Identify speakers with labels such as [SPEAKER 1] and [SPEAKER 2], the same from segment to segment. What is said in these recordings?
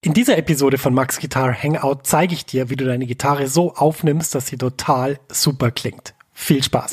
[SPEAKER 1] In dieser Episode von Max Guitar Hangout zeige ich dir, wie du deine Gitarre so aufnimmst, dass sie total super klingt. Viel Spaß!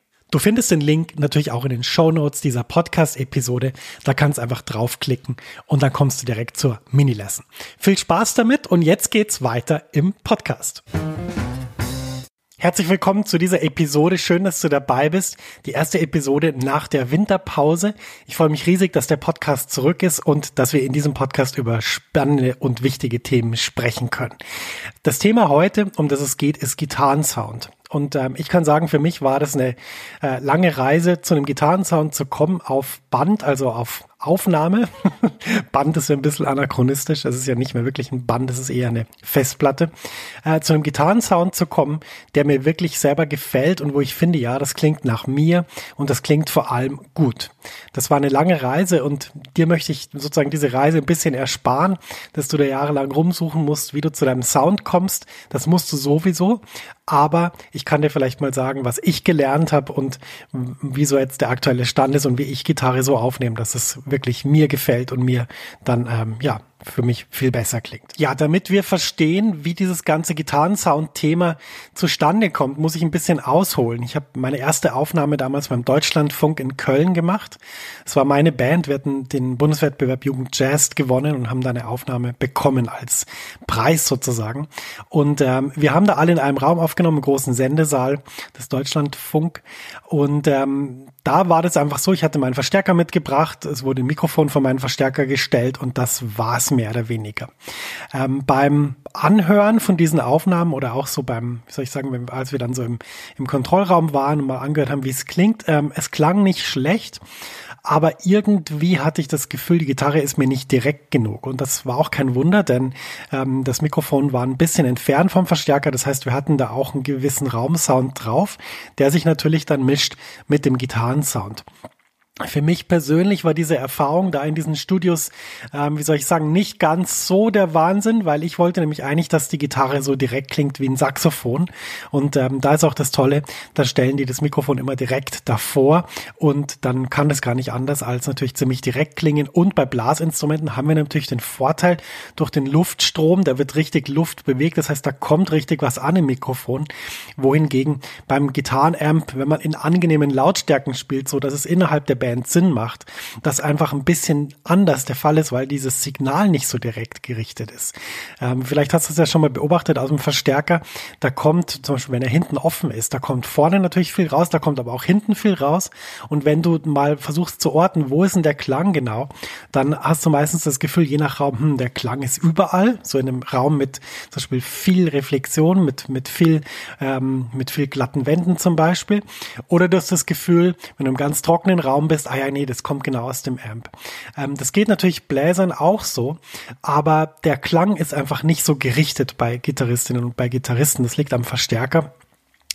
[SPEAKER 1] Du findest den Link natürlich auch in den Show Notes dieser Podcast-Episode. Da kannst du einfach draufklicken und dann kommst du direkt zur Mini-Lesson. Viel Spaß damit und jetzt geht's weiter im Podcast. Herzlich willkommen zu dieser Episode. Schön, dass du dabei bist. Die erste Episode nach der Winterpause. Ich freue mich riesig, dass der Podcast zurück ist und dass wir in diesem Podcast über spannende und wichtige Themen sprechen können. Das Thema heute, um das es geht, ist Gitarrensound. Und ähm, ich kann sagen, für mich war das eine äh, lange Reise, zu einem Gitarrensound zu kommen auf Band, also auf Aufnahme. Band ist ja ein bisschen anachronistisch. Das ist ja nicht mehr wirklich ein Band, das ist eher eine Festplatte. Äh, zu einem Gitarrensound zu kommen, der mir wirklich selber gefällt und wo ich finde, ja, das klingt nach mir und das klingt vor allem gut. Das war eine lange Reise und dir möchte ich sozusagen diese Reise ein bisschen ersparen, dass du da jahrelang rumsuchen musst, wie du zu deinem Sound kommst. Das musst du sowieso. Aber ich kann dir vielleicht mal sagen, was ich gelernt habe und wieso jetzt der aktuelle Stand ist und wie ich Gitarre so aufnehme, dass es wirklich mir gefällt und mir dann ähm, ja für mich viel besser klingt. Ja, damit wir verstehen, wie dieses ganze Gitarrensound-Thema zustande kommt, muss ich ein bisschen ausholen. Ich habe meine erste Aufnahme damals beim Deutschlandfunk in Köln gemacht. Es war meine Band. Wir hatten den Bundeswettbewerb Jugend Jazz gewonnen und haben da eine Aufnahme bekommen als Preis sozusagen. Und ähm, wir haben da alle in einem Raum aufgenommen, im großen Sendesaal des Deutschlandfunk. Und ähm, da war das einfach so, ich hatte meinen Verstärker mitgebracht, es wurde ein Mikrofon von meinem Verstärker gestellt und das war's mehr oder weniger. Ähm, beim Anhören von diesen Aufnahmen oder auch so beim, wie soll ich sagen, als wir dann so im, im Kontrollraum waren und mal angehört haben, wie es klingt, ähm, es klang nicht schlecht, aber irgendwie hatte ich das Gefühl, die Gitarre ist mir nicht direkt genug. Und das war auch kein Wunder, denn ähm, das Mikrofon war ein bisschen entfernt vom Verstärker. Das heißt, wir hatten da auch einen gewissen Raumsound drauf, der sich natürlich dann mischt mit dem Gitarrensound. Für mich persönlich war diese Erfahrung da in diesen Studios, ähm, wie soll ich sagen, nicht ganz so der Wahnsinn, weil ich wollte nämlich eigentlich, dass die Gitarre so direkt klingt wie ein Saxophon. Und ähm, da ist auch das Tolle, da stellen die das Mikrofon immer direkt davor und dann kann das gar nicht anders als natürlich ziemlich direkt klingen. Und bei Blasinstrumenten haben wir natürlich den Vorteil durch den Luftstrom, da wird richtig Luft bewegt, das heißt, da kommt richtig was an im Mikrofon. Wohingegen beim Gitarrenamp, wenn man in angenehmen Lautstärken spielt, so dass es innerhalb der Band Sinn macht, dass einfach ein bisschen anders der Fall ist, weil dieses Signal nicht so direkt gerichtet ist. Ähm, vielleicht hast du es ja schon mal beobachtet aus dem Verstärker. Da kommt, zum Beispiel, wenn er hinten offen ist, da kommt vorne natürlich viel raus, da kommt aber auch hinten viel raus. Und wenn du mal versuchst zu orten, wo ist denn der Klang genau, dann hast du meistens das Gefühl, je nach Raum, hm, der Klang ist überall, so in einem Raum mit zum Beispiel viel Reflexion, mit, mit viel, ähm, mit viel glatten Wänden zum Beispiel. Oder du hast das Gefühl, wenn du im ganz trockenen Raum bist, ah ja, nee, das kommt genau aus dem Amp. Ähm, das geht natürlich Bläsern auch so, aber der Klang ist einfach nicht so gerichtet bei Gitarristinnen und bei Gitarristen. Das liegt am Verstärker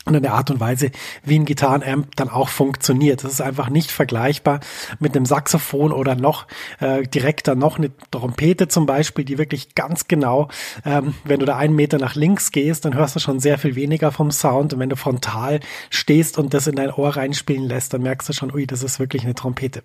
[SPEAKER 1] und in der Art und Weise, wie ein Gitarrenamp dann auch funktioniert. Das ist einfach nicht vergleichbar mit einem Saxophon oder noch äh, direkter noch eine Trompete zum Beispiel, die wirklich ganz genau, ähm, wenn du da einen Meter nach links gehst, dann hörst du schon sehr viel weniger vom Sound. Und wenn du frontal stehst und das in dein Ohr reinspielen lässt, dann merkst du schon, ui, das ist wirklich eine Trompete.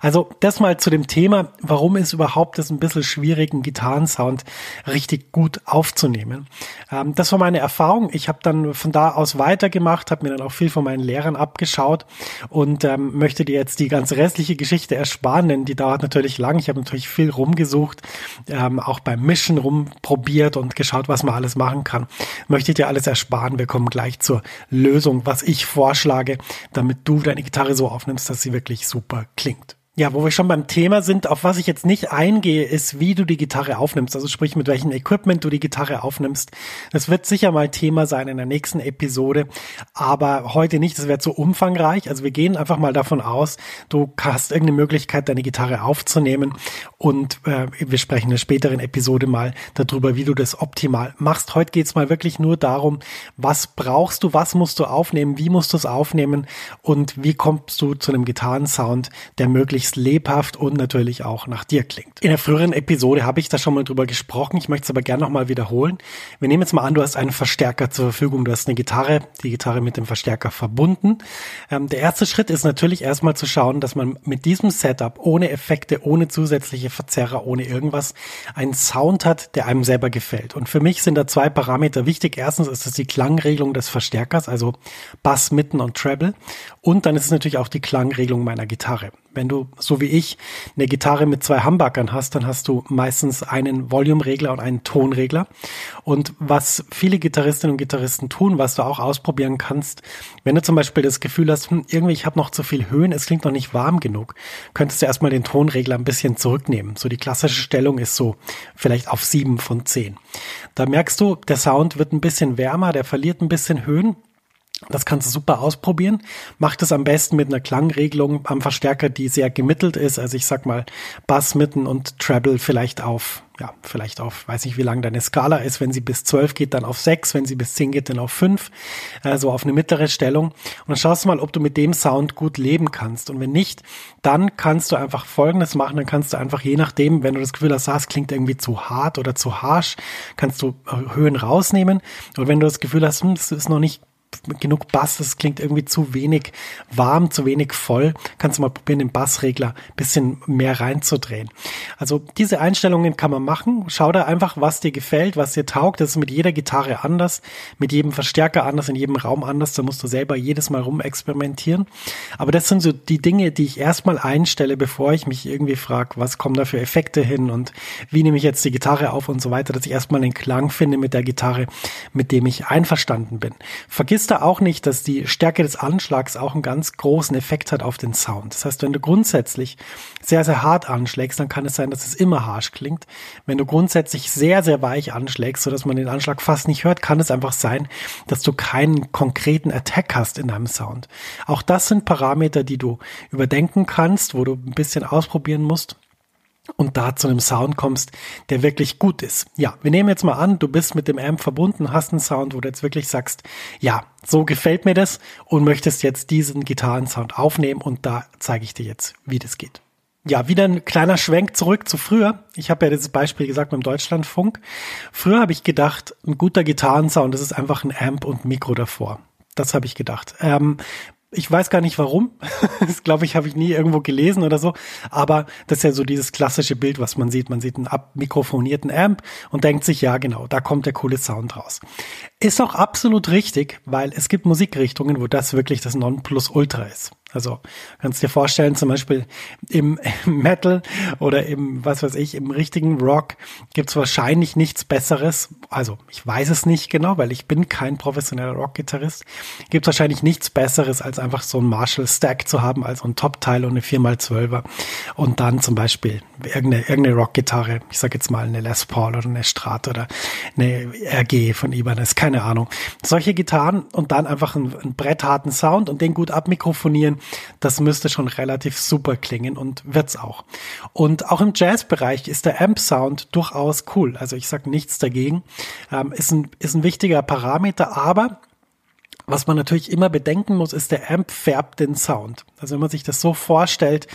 [SPEAKER 1] Also das mal zu dem Thema, warum ist überhaupt das ein bisschen schwierig, einen Gitarrensound richtig gut aufzunehmen. Ähm, das war meine Erfahrung. Ich habe dann von da aus weiter weitergemacht, habe mir dann auch viel von meinen Lehrern abgeschaut und ähm, möchte dir jetzt die ganze restliche Geschichte ersparen, denn die dauert natürlich lang. Ich habe natürlich viel rumgesucht, ähm, auch beim Mischen rumprobiert und geschaut, was man alles machen kann. Möchte ich dir alles ersparen. Wir kommen gleich zur Lösung, was ich vorschlage, damit du deine Gitarre so aufnimmst, dass sie wirklich super klingt. Ja, wo wir schon beim Thema sind, auf was ich jetzt nicht eingehe, ist, wie du die Gitarre aufnimmst. Also sprich, mit welchem Equipment du die Gitarre aufnimmst. Das wird sicher mal Thema sein in der nächsten Episode, aber heute nicht. Das wäre zu umfangreich. Also wir gehen einfach mal davon aus, du hast irgendeine Möglichkeit, deine Gitarre aufzunehmen und äh, wir sprechen in der späteren Episode mal darüber, wie du das optimal machst. Heute geht's mal wirklich nur darum, was brauchst du, was musst du aufnehmen, wie musst du es aufnehmen und wie kommst du zu einem Gitarrensound, der möglichst möglichst lebhaft und natürlich auch nach dir klingt. In der früheren Episode habe ich da schon mal drüber gesprochen. Ich möchte es aber gerne nochmal wiederholen. Wir nehmen jetzt mal an, du hast einen Verstärker zur Verfügung. Du hast eine Gitarre, die Gitarre mit dem Verstärker verbunden. Ähm, der erste Schritt ist natürlich erstmal zu schauen, dass man mit diesem Setup ohne Effekte, ohne zusätzliche Verzerrer, ohne irgendwas einen Sound hat, der einem selber gefällt. Und für mich sind da zwei Parameter wichtig. Erstens ist es die Klangregelung des Verstärkers, also Bass, Mitten und Treble. Und dann ist es natürlich auch die Klangregelung meiner Gitarre. Wenn du, so wie ich, eine Gitarre mit zwei Humbuckern hast, dann hast du meistens einen Volume-Regler und einen Tonregler. Und was viele Gitarristinnen und Gitarristen tun, was du auch ausprobieren kannst, wenn du zum Beispiel das Gefühl hast, hm, irgendwie ich habe noch zu viel Höhen, es klingt noch nicht warm genug, könntest du erstmal den Tonregler ein bisschen zurücknehmen. So die klassische Stellung ist so vielleicht auf sieben von zehn. Da merkst du, der Sound wird ein bisschen wärmer, der verliert ein bisschen Höhen das kannst du super ausprobieren. Mach das am besten mit einer Klangregelung am Verstärker, die sehr gemittelt ist. Also ich sag mal Bass, Mitten und Treble vielleicht auf, ja, vielleicht auf, weiß nicht, wie lang deine Skala ist. Wenn sie bis 12 geht, dann auf 6. Wenn sie bis 10 geht, dann auf 5. Also auf eine mittlere Stellung. Und dann schaust du mal, ob du mit dem Sound gut leben kannst. Und wenn nicht, dann kannst du einfach Folgendes machen. Dann kannst du einfach je nachdem, wenn du das Gefühl hast, das klingt irgendwie zu hart oder zu harsch, kannst du äh, Höhen rausnehmen. Und wenn du das Gefühl hast, hm, das ist noch nicht genug Bass, das klingt irgendwie zu wenig warm, zu wenig voll, kannst du mal probieren, den Bassregler bisschen mehr reinzudrehen. Also diese Einstellungen kann man machen. Schau da einfach, was dir gefällt, was dir taugt. Das ist mit jeder Gitarre anders, mit jedem Verstärker anders, in jedem Raum anders. Da musst du selber jedes Mal rumexperimentieren. Aber das sind so die Dinge, die ich erstmal einstelle, bevor ich mich irgendwie frage, was kommen da für Effekte hin und wie nehme ich jetzt die Gitarre auf und so weiter, dass ich erstmal den Klang finde mit der Gitarre, mit dem ich einverstanden bin. Vergiss vergiss da auch nicht, dass die Stärke des Anschlags auch einen ganz großen Effekt hat auf den Sound. Das heißt, wenn du grundsätzlich sehr, sehr hart anschlägst, dann kann es sein, dass es immer harsch klingt. Wenn du grundsätzlich sehr, sehr weich anschlägst, sodass man den Anschlag fast nicht hört, kann es einfach sein, dass du keinen konkreten Attack hast in deinem Sound. Auch das sind Parameter, die du überdenken kannst, wo du ein bisschen ausprobieren musst und da zu einem Sound kommst, der wirklich gut ist. Ja, wir nehmen jetzt mal an, du bist mit dem Amp verbunden, hast einen Sound, wo du jetzt wirklich sagst, ja, so gefällt mir das und möchtest jetzt diesen Gitarrensound aufnehmen und da zeige ich dir jetzt, wie das geht. Ja, wieder ein kleiner Schwenk zurück zu früher. Ich habe ja dieses Beispiel gesagt beim Deutschlandfunk. Früher habe ich gedacht, ein guter Gitarrensound, das ist einfach ein Amp und Mikro davor. Das habe ich gedacht. Ähm, ich weiß gar nicht warum. das glaube ich, habe ich nie irgendwo gelesen oder so. Aber das ist ja so dieses klassische Bild, was man sieht. Man sieht einen abmikrofonierten Amp und denkt sich, ja genau, da kommt der coole Sound raus. Ist auch absolut richtig, weil es gibt Musikrichtungen, wo das wirklich das Nonplusultra ist. Also kannst dir vorstellen, zum Beispiel im Metal oder im, was weiß ich, im richtigen Rock gibt's wahrscheinlich nichts Besseres. Also ich weiß es nicht genau, weil ich bin kein professioneller Rockgitarrist. Gibt wahrscheinlich nichts Besseres, als einfach so ein Marshall Stack zu haben, als ein Top-Teil und eine 4x12er. Und dann zum Beispiel irgendeine, irgendeine Rockgitarre, ich sag jetzt mal eine Les Paul oder eine Strat oder eine RG von Ibanez, keine Ahnung. Solche Gitarren und dann einfach einen, einen brettharten Sound und den gut abmikrofonieren das müsste schon relativ super klingen und wird's auch. Und auch im Jazzbereich ist der Amp-Sound durchaus cool. Also ich sage nichts dagegen. Ähm, ist, ein, ist ein wichtiger Parameter, aber was man natürlich immer bedenken muss, ist, der Amp färbt den Sound. Also wenn man sich das so vorstellt,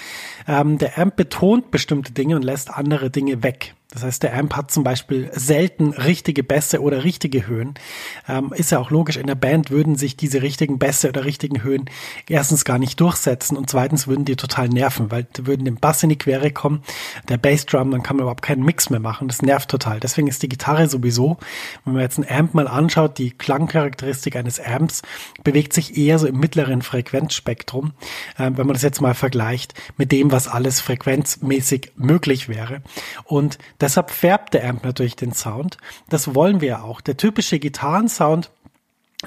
[SPEAKER 1] ähm, der Amp betont bestimmte Dinge und lässt andere Dinge weg. Das heißt, der Amp hat zum Beispiel selten richtige Bässe oder richtige Höhen. Ähm, ist ja auch logisch, in der Band würden sich diese richtigen Bässe oder richtigen Höhen erstens gar nicht durchsetzen und zweitens würden die total nerven, weil die würden dem Bass in die Quere kommen, der Bassdrum, dann kann man überhaupt keinen Mix mehr machen. Das nervt total. Deswegen ist die Gitarre sowieso, wenn man jetzt einen Amp mal anschaut, die Klangcharakteristik eines Amps bewegt sich eher so im mittleren Frequenzspektrum, äh, wenn man das jetzt mal vergleicht mit dem, was alles frequenzmäßig möglich wäre. Und Deshalb färbt der Amp natürlich den Sound. Das wollen wir auch. Der typische Gitarrensound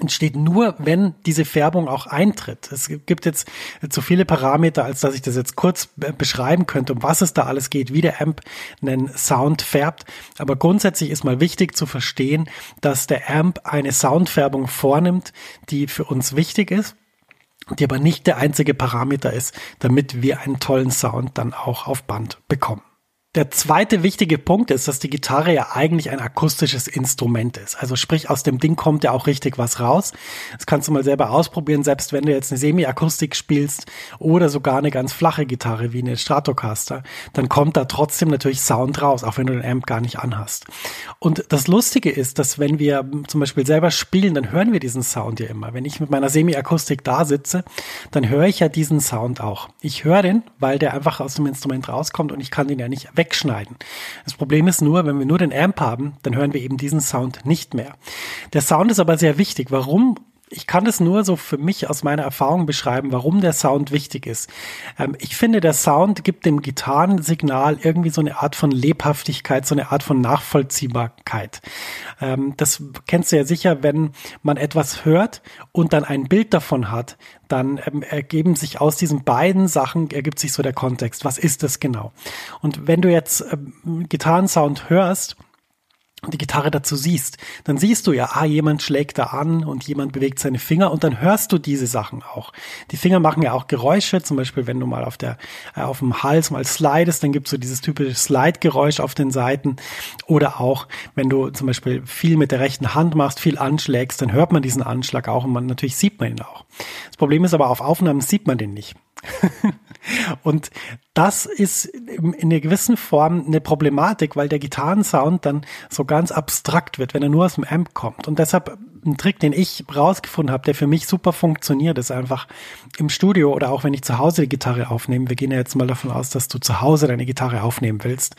[SPEAKER 1] entsteht nur, wenn diese Färbung auch eintritt. Es gibt jetzt zu viele Parameter, als dass ich das jetzt kurz beschreiben könnte, um was es da alles geht, wie der Amp einen Sound färbt. Aber grundsätzlich ist mal wichtig zu verstehen, dass der Amp eine Soundfärbung vornimmt, die für uns wichtig ist die aber nicht der einzige Parameter ist, damit wir einen tollen Sound dann auch auf Band bekommen. Der zweite wichtige Punkt ist, dass die Gitarre ja eigentlich ein akustisches Instrument ist. Also sprich, aus dem Ding kommt ja auch richtig was raus. Das kannst du mal selber ausprobieren, selbst wenn du jetzt eine Semi-Akustik spielst oder sogar eine ganz flache Gitarre wie eine Stratocaster, dann kommt da trotzdem natürlich Sound raus, auch wenn du den Amp gar nicht anhast. Und das Lustige ist, dass wenn wir zum Beispiel selber spielen, dann hören wir diesen Sound ja immer. Wenn ich mit meiner Semi-Akustik da sitze, dann höre ich ja diesen Sound auch. Ich höre den, weil der einfach aus dem Instrument rauskommt und ich kann den ja nicht wegschneiden. Das Problem ist nur, wenn wir nur den Amp haben, dann hören wir eben diesen Sound nicht mehr. Der Sound ist aber sehr wichtig. Warum? Ich kann das nur so für mich aus meiner Erfahrung beschreiben, warum der Sound wichtig ist. Ähm, ich finde, der Sound gibt dem Gitarrensignal irgendwie so eine Art von Lebhaftigkeit, so eine Art von Nachvollziehbarkeit. Ähm, das kennst du ja sicher, wenn man etwas hört und dann ein Bild davon hat, dann ähm, ergeben sich aus diesen beiden Sachen, ergibt sich so der Kontext. Was ist das genau? Und wenn du jetzt ähm, Gitarrensound hörst, die Gitarre dazu siehst, dann siehst du ja, ah, jemand schlägt da an und jemand bewegt seine Finger und dann hörst du diese Sachen auch. Die Finger machen ja auch Geräusche, zum Beispiel wenn du mal auf der, äh, auf dem Hals mal slidest, dann gibt's so dieses typische Slide-Geräusch auf den Seiten oder auch, wenn du zum Beispiel viel mit der rechten Hand machst, viel anschlägst, dann hört man diesen Anschlag auch und man, natürlich sieht man ihn auch. Das Problem ist aber, auf Aufnahmen sieht man den nicht. und das ist in einer gewissen Form eine Problematik, weil der Gitarrensound dann so ganz abstrakt wird, wenn er nur aus dem Amp kommt. Und deshalb ein Trick, den ich rausgefunden habe, der für mich super funktioniert, ist einfach im Studio oder auch wenn ich zu Hause die Gitarre aufnehme, wir gehen ja jetzt mal davon aus, dass du zu Hause deine Gitarre aufnehmen willst,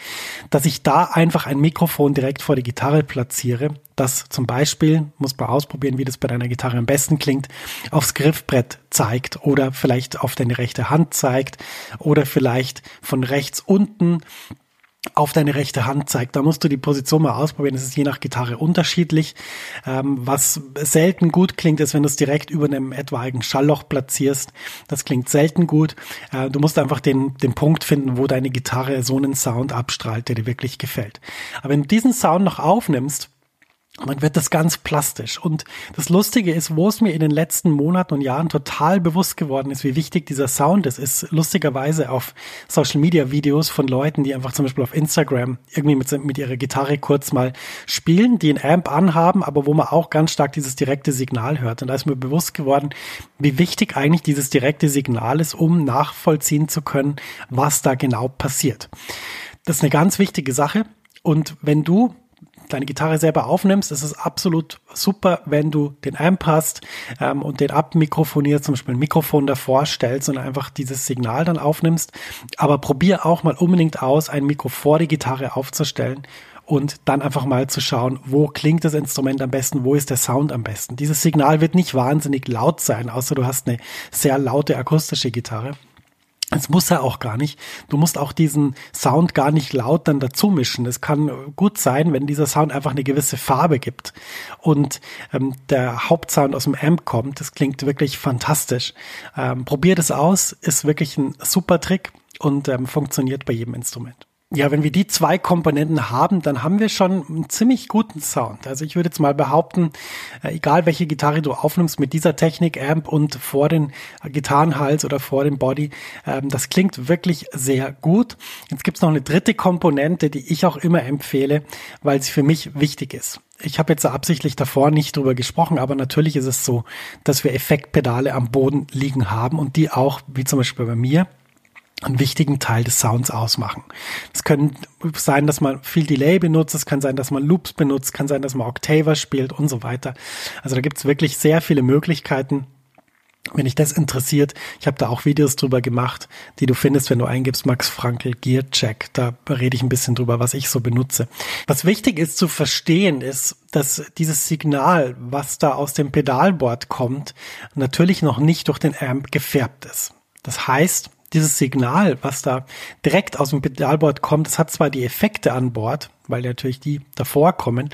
[SPEAKER 1] dass ich da einfach ein Mikrofon direkt vor die Gitarre platziere, das zum Beispiel, muss man ausprobieren, wie das bei deiner Gitarre am besten klingt, aufs Griffbrett zeigt oder vielleicht auf deine rechte Hand zeigt oder vielleicht von rechts unten auf deine rechte Hand zeigt. Da musst du die Position mal ausprobieren. Das ist je nach Gitarre unterschiedlich. Ähm, was selten gut klingt, ist, wenn du es direkt über einem etwaigen Schallloch platzierst. Das klingt selten gut. Äh, du musst einfach den, den Punkt finden, wo deine Gitarre so einen Sound abstrahlt, der dir wirklich gefällt. Aber wenn du diesen Sound noch aufnimmst, man wird das ganz plastisch. Und das Lustige ist, wo es mir in den letzten Monaten und Jahren total bewusst geworden ist, wie wichtig dieser Sound ist, ist lustigerweise auf Social Media Videos von Leuten, die einfach zum Beispiel auf Instagram irgendwie mit, mit ihrer Gitarre kurz mal spielen, die ein Amp anhaben, aber wo man auch ganz stark dieses direkte Signal hört. Und da ist mir bewusst geworden, wie wichtig eigentlich dieses direkte Signal ist, um nachvollziehen zu können, was da genau passiert. Das ist eine ganz wichtige Sache. Und wenn du deine Gitarre selber aufnimmst, ist es absolut super, wenn du den hast ähm, und den abmikrofonierst, zum Beispiel ein Mikrofon davor stellst und einfach dieses Signal dann aufnimmst. Aber probier auch mal unbedingt aus, ein Mikro vor die Gitarre aufzustellen und dann einfach mal zu schauen, wo klingt das Instrument am besten, wo ist der Sound am besten. Dieses Signal wird nicht wahnsinnig laut sein, außer du hast eine sehr laute akustische Gitarre. Es muss er auch gar nicht. Du musst auch diesen Sound gar nicht laut dann dazu mischen. Es kann gut sein, wenn dieser Sound einfach eine gewisse Farbe gibt und ähm, der Hauptsound aus dem Amp kommt. Das klingt wirklich fantastisch. Ähm, probier das aus, ist wirklich ein super Trick und ähm, funktioniert bei jedem Instrument. Ja, wenn wir die zwei Komponenten haben, dann haben wir schon einen ziemlich guten Sound. Also ich würde jetzt mal behaupten, äh, egal welche Gitarre du aufnimmst mit dieser Technik, Amp und vor den Gitarrenhals oder vor dem Body, ähm, das klingt wirklich sehr gut. Jetzt gibt's noch eine dritte Komponente, die ich auch immer empfehle, weil sie für mich wichtig ist. Ich habe jetzt absichtlich davor nicht drüber gesprochen, aber natürlich ist es so, dass wir Effektpedale am Boden liegen haben und die auch, wie zum Beispiel bei mir, einen wichtigen Teil des Sounds ausmachen. Es können sein, dass man viel Delay benutzt, es kann sein, dass man Loops benutzt, kann sein, dass man Octaver spielt und so weiter. Also da gibt's wirklich sehr viele Möglichkeiten. Wenn dich das interessiert, ich habe da auch Videos drüber gemacht, die du findest, wenn du eingibst Max Frankel Gear Check. Da rede ich ein bisschen drüber, was ich so benutze. Was wichtig ist zu verstehen, ist, dass dieses Signal, was da aus dem Pedalboard kommt, natürlich noch nicht durch den Amp gefärbt ist. Das heißt, dieses Signal, was da direkt aus dem Pedalboard kommt, das hat zwar die Effekte an Bord, weil natürlich die davor kommen,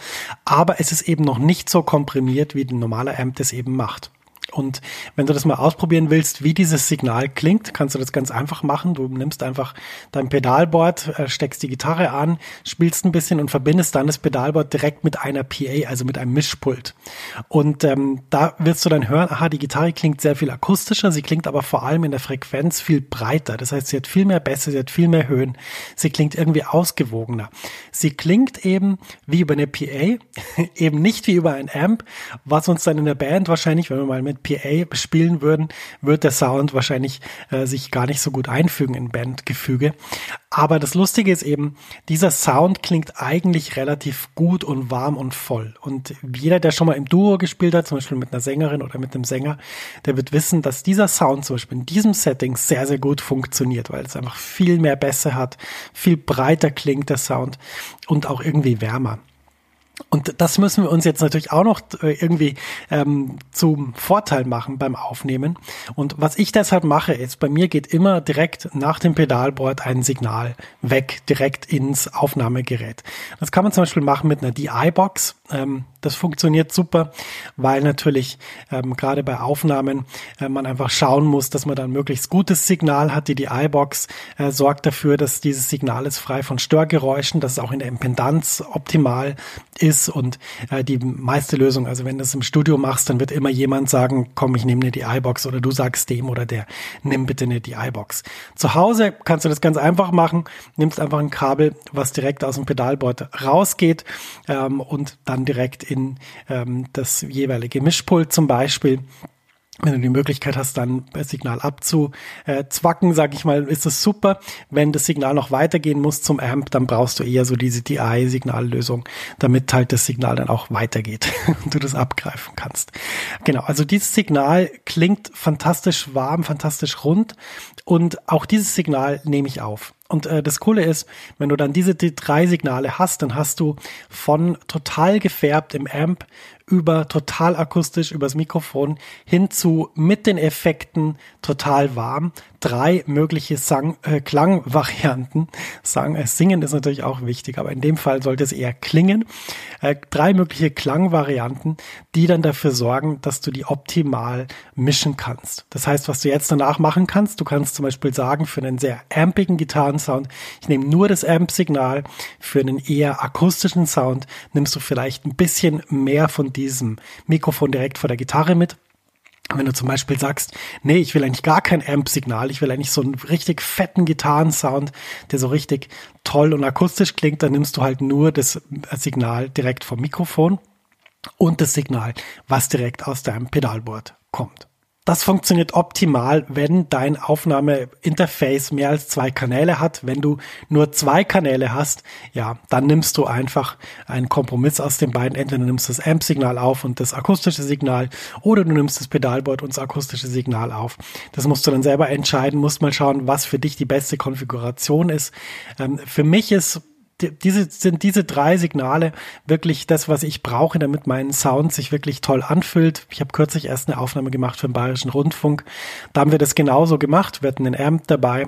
[SPEAKER 1] aber es ist eben noch nicht so komprimiert, wie ein normaler Amp das eben macht. Und wenn du das mal ausprobieren willst, wie dieses Signal klingt, kannst du das ganz einfach machen. Du nimmst einfach dein Pedalboard, äh, steckst die Gitarre an, spielst ein bisschen und verbindest dann das Pedalboard direkt mit einer PA, also mit einem Mischpult. Und ähm, da wirst du dann hören, aha, die Gitarre klingt sehr viel akustischer, sie klingt aber vor allem in der Frequenz viel breiter. Das heißt, sie hat viel mehr Bässe, sie hat viel mehr Höhen, sie klingt irgendwie ausgewogener. Sie klingt eben wie über eine PA, eben nicht wie über ein Amp, was uns dann in der Band wahrscheinlich, wenn wir mal mit PA spielen würden, wird der Sound wahrscheinlich äh, sich gar nicht so gut einfügen in Bandgefüge. Aber das Lustige ist eben, dieser Sound klingt eigentlich relativ gut und warm und voll. Und jeder, der schon mal im Duo gespielt hat, zum Beispiel mit einer Sängerin oder mit einem Sänger, der wird wissen, dass dieser Sound zum Beispiel in diesem Setting sehr, sehr gut funktioniert, weil es einfach viel mehr Bässe hat, viel breiter klingt der Sound und auch irgendwie wärmer. Und das müssen wir uns jetzt natürlich auch noch äh, irgendwie ähm, zum Vorteil machen beim Aufnehmen. Und was ich deshalb mache, ist, bei mir geht immer direkt nach dem Pedalboard ein Signal weg, direkt ins Aufnahmegerät. Das kann man zum Beispiel machen mit einer DI-Box. Ähm, das funktioniert super, weil natürlich ähm, gerade bei Aufnahmen äh, man einfach schauen muss, dass man dann möglichst gutes Signal hat. Die DI-Box äh, sorgt dafür, dass dieses Signal ist frei von Störgeräuschen, dass es auch in der Impedanz optimal ist und äh, die meiste Lösung, also wenn du es im Studio machst, dann wird immer jemand sagen, komm, ich nehme eine DI-Box oder du sagst dem oder der, nimm bitte eine DI-Box. Zu Hause kannst du das ganz einfach machen, nimmst einfach ein Kabel, was direkt aus dem Pedalboard rausgeht ähm, und dann direkt in in ähm, das jeweilige Mischpult zum Beispiel wenn du die Möglichkeit hast, dann das Signal abzuzwacken, sage ich mal, ist es super. Wenn das Signal noch weitergehen muss zum Amp, dann brauchst du eher so diese DI-Signallösung, damit halt das Signal dann auch weitergeht und du das abgreifen kannst. Genau, also dieses Signal klingt fantastisch warm, fantastisch rund und auch dieses Signal nehme ich auf. Und äh, das Coole ist, wenn du dann diese die drei Signale hast, dann hast du von total gefärbt im Amp über total akustisch übers Mikrofon hin zu mit den Effekten total warm. Drei mögliche Sang äh, Klangvarianten. Sang, äh, singen ist natürlich auch wichtig, aber in dem Fall sollte es eher klingen. Äh, drei mögliche Klangvarianten, die dann dafür sorgen, dass du die optimal mischen kannst. Das heißt, was du jetzt danach machen kannst, du kannst zum Beispiel sagen, für einen sehr ampigen Gitarrensound, ich nehme nur das Amp-Signal, für einen eher akustischen Sound nimmst du vielleicht ein bisschen mehr von diesem Mikrofon direkt vor der Gitarre mit. Wenn du zum Beispiel sagst, nee, ich will eigentlich gar kein Amp-Signal, ich will eigentlich so einen richtig fetten Gitarrensound, der so richtig toll und akustisch klingt, dann nimmst du halt nur das Signal direkt vom Mikrofon und das Signal, was direkt aus deinem Pedalboard kommt. Das funktioniert optimal, wenn dein Aufnahmeinterface mehr als zwei Kanäle hat. Wenn du nur zwei Kanäle hast, ja, dann nimmst du einfach einen Kompromiss aus den beiden. Entweder du nimmst das Amp-Signal auf und das akustische Signal oder du nimmst das Pedalboard und das akustische Signal auf. Das musst du dann selber entscheiden, musst mal schauen, was für dich die beste Konfiguration ist. Ähm, für mich ist diese sind diese drei Signale wirklich das, was ich brauche, damit mein Sound sich wirklich toll anfühlt. Ich habe kürzlich erst eine Aufnahme gemacht für den Bayerischen Rundfunk. Da haben wir das genauso gemacht. Wir hatten einen Amp dabei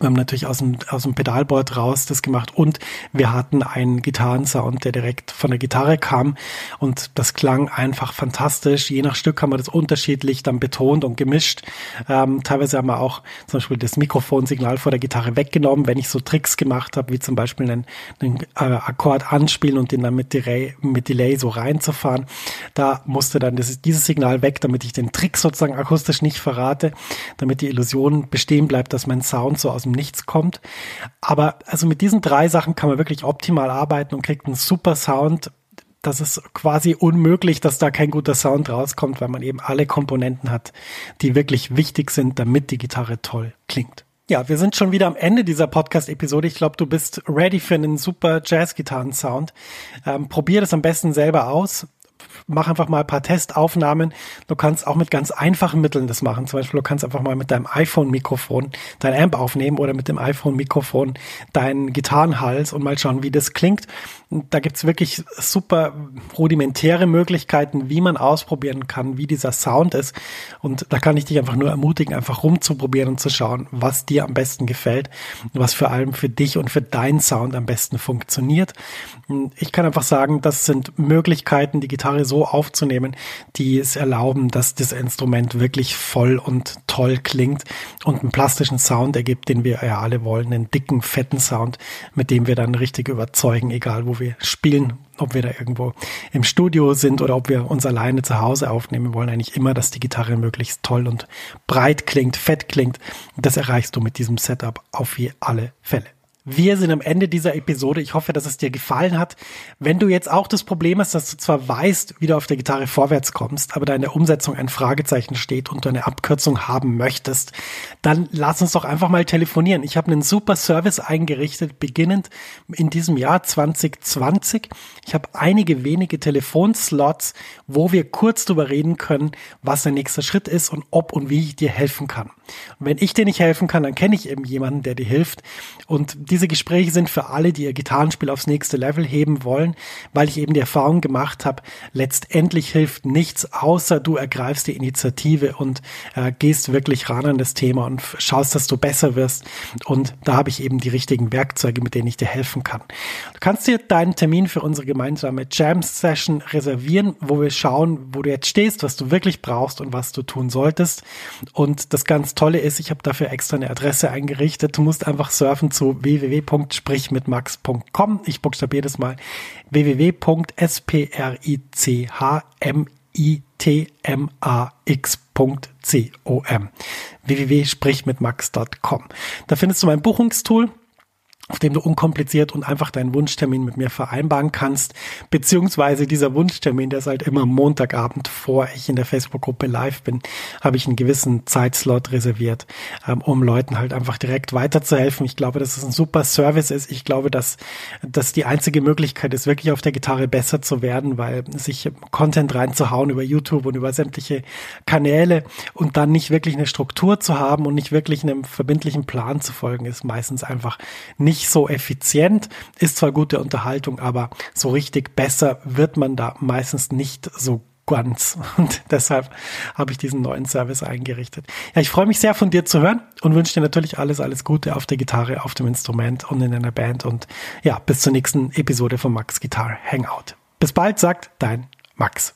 [SPEAKER 1] Wir haben natürlich aus dem, aus dem Pedalboard raus das gemacht und wir hatten einen Gitarrensound, der direkt von der Gitarre kam und das klang einfach fantastisch. Je nach Stück haben wir das unterschiedlich dann betont und gemischt. Ähm, teilweise haben wir auch zum Beispiel das Mikrofonsignal vor der Gitarre weggenommen, wenn ich so Tricks gemacht habe, wie zum Beispiel einen, einen äh, Akkord anspielen und den dann mit Delay, mit Delay so reinzufahren. Da musste dann das, dieses Signal weg, damit ich den Trick sozusagen akustisch nicht verrate, damit die Illusion bestehen bleibt, dass mein Sound so aus dem Nichts kommt. Aber also mit diesen drei Sachen kann man wirklich optimal arbeiten und kriegt einen super Sound. Das ist quasi unmöglich, dass da kein guter Sound rauskommt, weil man eben alle Komponenten hat, die wirklich wichtig sind, damit die Gitarre toll klingt. Ja, wir sind schon wieder am Ende dieser Podcast-Episode. Ich glaube, du bist ready für einen super Jazz-Gitarren-Sound. Ähm, probier das am besten selber aus mach einfach mal ein paar Testaufnahmen. Du kannst auch mit ganz einfachen Mitteln das machen. Zum Beispiel, du kannst einfach mal mit deinem iPhone-Mikrofon dein Amp aufnehmen oder mit dem iPhone-Mikrofon deinen Gitarrenhals und mal schauen, wie das klingt. Da gibt's wirklich super rudimentäre Möglichkeiten, wie man ausprobieren kann, wie dieser Sound ist. Und da kann ich dich einfach nur ermutigen, einfach rumzuprobieren und zu schauen, was dir am besten gefällt, was vor allem für dich und für deinen Sound am besten funktioniert. Ich kann einfach sagen, das sind Möglichkeiten, die Gitarre so aufzunehmen, die es erlauben, dass das Instrument wirklich voll und toll klingt und einen plastischen Sound ergibt, den wir ja alle wollen, einen dicken, fetten Sound, mit dem wir dann richtig überzeugen, egal wo wir spielen, ob wir da irgendwo im Studio sind oder ob wir uns alleine zu Hause aufnehmen. Wir wollen eigentlich immer, dass die Gitarre möglichst toll und breit klingt, fett klingt. Das erreichst du mit diesem Setup auf alle Fälle. Wir sind am Ende dieser Episode. Ich hoffe, dass es dir gefallen hat. Wenn du jetzt auch das Problem hast, dass du zwar weißt, wie du auf der Gitarre vorwärts kommst, aber da in der Umsetzung ein Fragezeichen steht und du eine Abkürzung haben möchtest, dann lass uns doch einfach mal telefonieren. Ich habe einen super Service eingerichtet, beginnend in diesem Jahr 2020. Ich habe einige wenige Telefonslots, wo wir kurz darüber reden können, was der nächste Schritt ist und ob und wie ich dir helfen kann. Und wenn ich dir nicht helfen kann, dann kenne ich eben jemanden, der dir hilft. Und diese Gespräche sind für alle, die ihr Gitarrenspiel aufs nächste Level heben wollen, weil ich eben die Erfahrung gemacht habe, letztendlich hilft nichts, außer du ergreifst die Initiative und äh, gehst wirklich ran an das Thema und schaust, dass du besser wirst. Und da habe ich eben die richtigen Werkzeuge, mit denen ich dir helfen kann. Du kannst dir deinen Termin für unsere gemeinsame Jam-Session reservieren, wo wir schauen, wo du jetzt stehst, was du wirklich brauchst und was du tun solltest. Und das ganz Tolle ist, ich habe dafür extra eine Adresse eingerichtet. Du musst einfach surfen zu www www.sprichmitmax.com. Ich buchstabiere das mal www.sprichmitmax.com www.sprichmitmax.com. Da findest du mein Buchungstool auf dem du unkompliziert und einfach deinen Wunschtermin mit mir vereinbaren kannst, beziehungsweise dieser Wunschtermin, der ist halt immer Montagabend, vor ich in der Facebook-Gruppe live bin, habe ich einen gewissen Zeitslot reserviert, ähm, um Leuten halt einfach direkt weiterzuhelfen. Ich glaube, dass es ein super Service ist. Ich glaube, dass dass die einzige Möglichkeit ist, wirklich auf der Gitarre besser zu werden, weil sich Content reinzuhauen über YouTube und über sämtliche Kanäle und dann nicht wirklich eine Struktur zu haben und nicht wirklich einem verbindlichen Plan zu folgen, ist meistens einfach nicht nicht so effizient, ist zwar gute Unterhaltung, aber so richtig besser wird man da meistens nicht so ganz. Und deshalb habe ich diesen neuen Service eingerichtet. Ja, ich freue mich sehr von dir zu hören und wünsche dir natürlich alles, alles Gute auf der Gitarre, auf dem Instrument und in deiner Band. Und ja, bis zur nächsten Episode von Max Guitar Hangout. Bis bald, sagt dein Max.